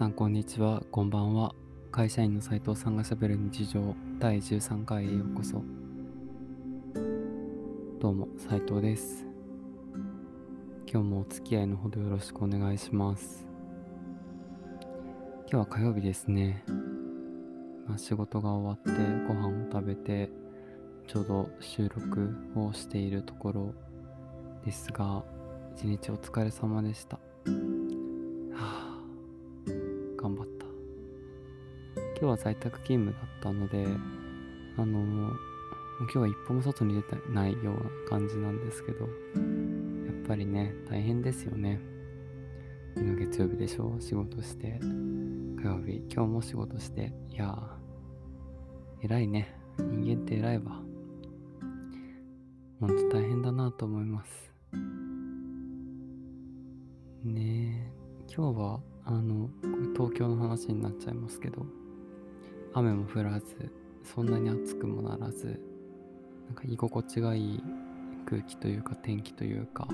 さんこんにちは、こんばんは。会社員の斉藤さんがしゃべる日常第13回へようこそ。どうも、斉藤です。今日もお付き合いのほどよろしくお願いします。今日は火曜日ですね。まあ、仕事が終わってご飯を食べてちょうど収録をしているところですが、一日お疲れ様でした。今日は在宅勤務だったのであの今日は一歩も外に出てないような感じなんですけどやっぱりね大変ですよね。昨日月曜日でしょ？仕事して火曜日今日も仕事して。いやー偉いね。人間って偉いわ。ほんと大変だなと思います。ねえ今日はあの東京の話になっちゃいますけど雨も降らずそんなに暑くもならずなんか居心地がいい空気というか天気というか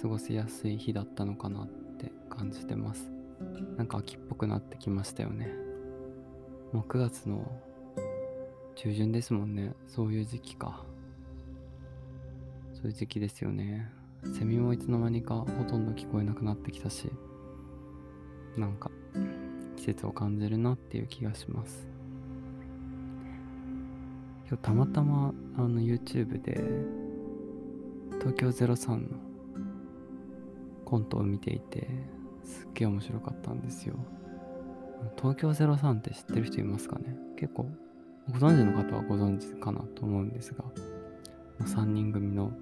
過ごしやすい日だったのかなって感じてます。なんか秋っぽくなってきましたよね。もう9月の中旬ですもんね。そういう時期か。そういう時期ですよね。セミもいつの間にかほとんど聞こえなくなってきたしなんか節を感じるなっていう気がします。今日たまたまあの YouTube で東京03のコントを見ていてすっげえ面白かったんですよ。東京03って知ってる人いますかね？結構ご存知の方はご存知かなと思うんですが3人組の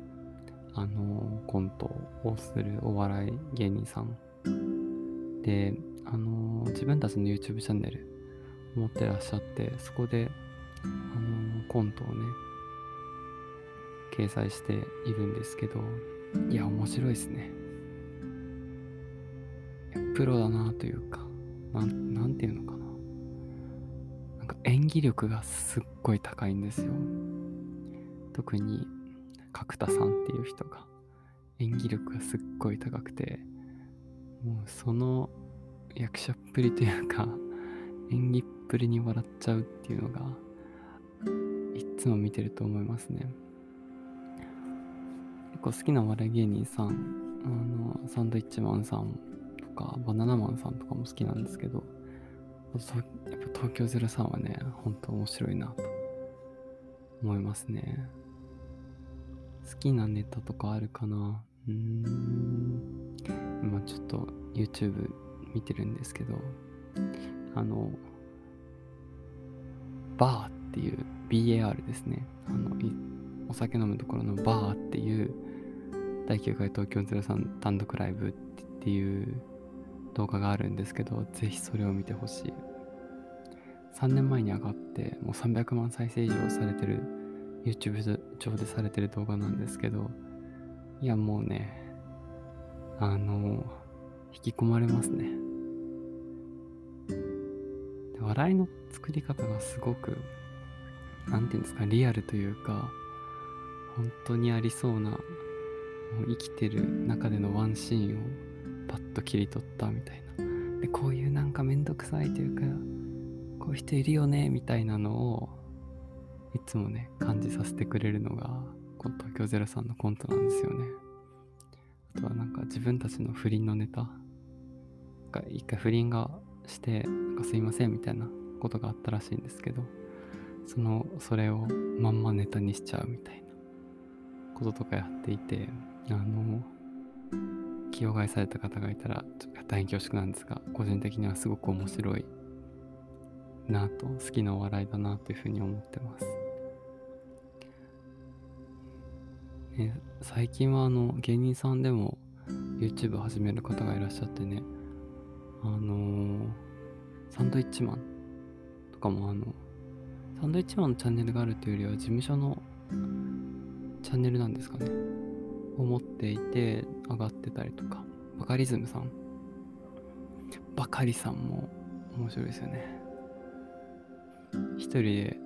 あのコントをするお笑い芸人さん。で、あの自分たちの YouTube チャンネル持ってらっしゃってそこで、あのコントをね掲載しているんですけどいや面白いですね。プロだなというかなんなんていうのかな。なんか演技力がすっごい高いんですよ。特に角田さんっていう人が演技力がすっごい高くてもうその役者っぷりというか 演技っぷりに笑っちゃうっていうのがいっつも見てると思いますね。結構好きな笑い芸人さんあのサンドイッチマンさんとかバナナマンさんとかも好きなんですけどやっぱ東京03はねほんと面白いなと思いますね。好きなネタとかあるかな？うーん。今ちょっと YouTube 見てるんですけどあのバーっていう BAR ですね。あのお酒飲むところのバーっていう第9回東京03単独ライブっていう動画があるんですけどぜひそれを見てほしい。3年前に上がってもう300万再生以上されてる YouTube 上でされてる動画なんですけどいやもうねあの引き込まれますね。笑いの作り方がすごくなんていうんですかリアルというか本当にありそうなもう生きてる中でのワンシーンをパッと切り取ったみたいな。でこういうなんかめんどくさいというかこういう人いるよねみたいなのをいつもね感じさせてくれるのがこの東京03のコントなんですよね。あとはなんか自分たちの不倫のネタなんか一回不倫がしてなんかすいませんみたいなことがあったらしいんですけどそのそれをまんまネタにしちゃうみたいなこととかやっていてあの気を害された方がいたらちょっと大変恐縮なんですが個人的にはすごく面白いなと好きなお笑いだなというふうに思ってます、最近はあの芸人さんでも YouTube 始める方がいらっしゃってね、あの、サンドイッチマンとかもあの、サンドイッチマンのチャンネルがあるというよりは事務所のチャンネルなんですかね。を持っていて上がってたりとか、バカリズムさん。バカリさんも面白いですよね。一人で、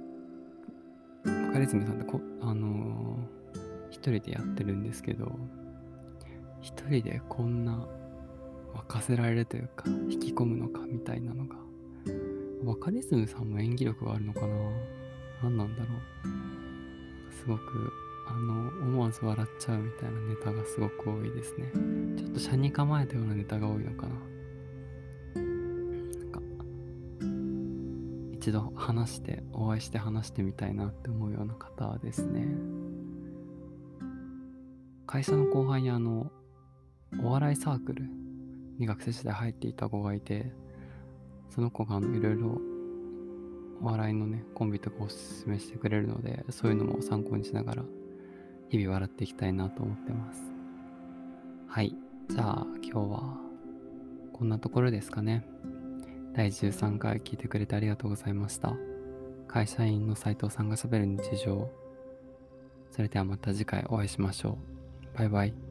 バカリズムさんってこ、あのー、一人でやってるんですけど、一人でこんな沸かせられるというか、引き込むのかみたいなのが、バカリズムさんも演技力があるのかな？何なんだろう？すごくあの思わず笑っちゃうみたいなネタがすごく多いですね。ちょっと車に構えたようなネタが多いのかな？なんか一度話してお会いして話してみたいなって思うような方ですね。会社の後輩にあのお笑いサークルに学生時代入っていた子がいてその子がいろいろお笑いのねコンビとかおすすめしてくれるのでそういうのも参考にしながら日々笑っていきたいなと思ってます。はい。じゃあ今日はこんなところですかね。第13回聞いてくれてありがとうございました。会社員の斉藤さんがしゃべる日常。それではまた次回お会いしましょう。バイバイ。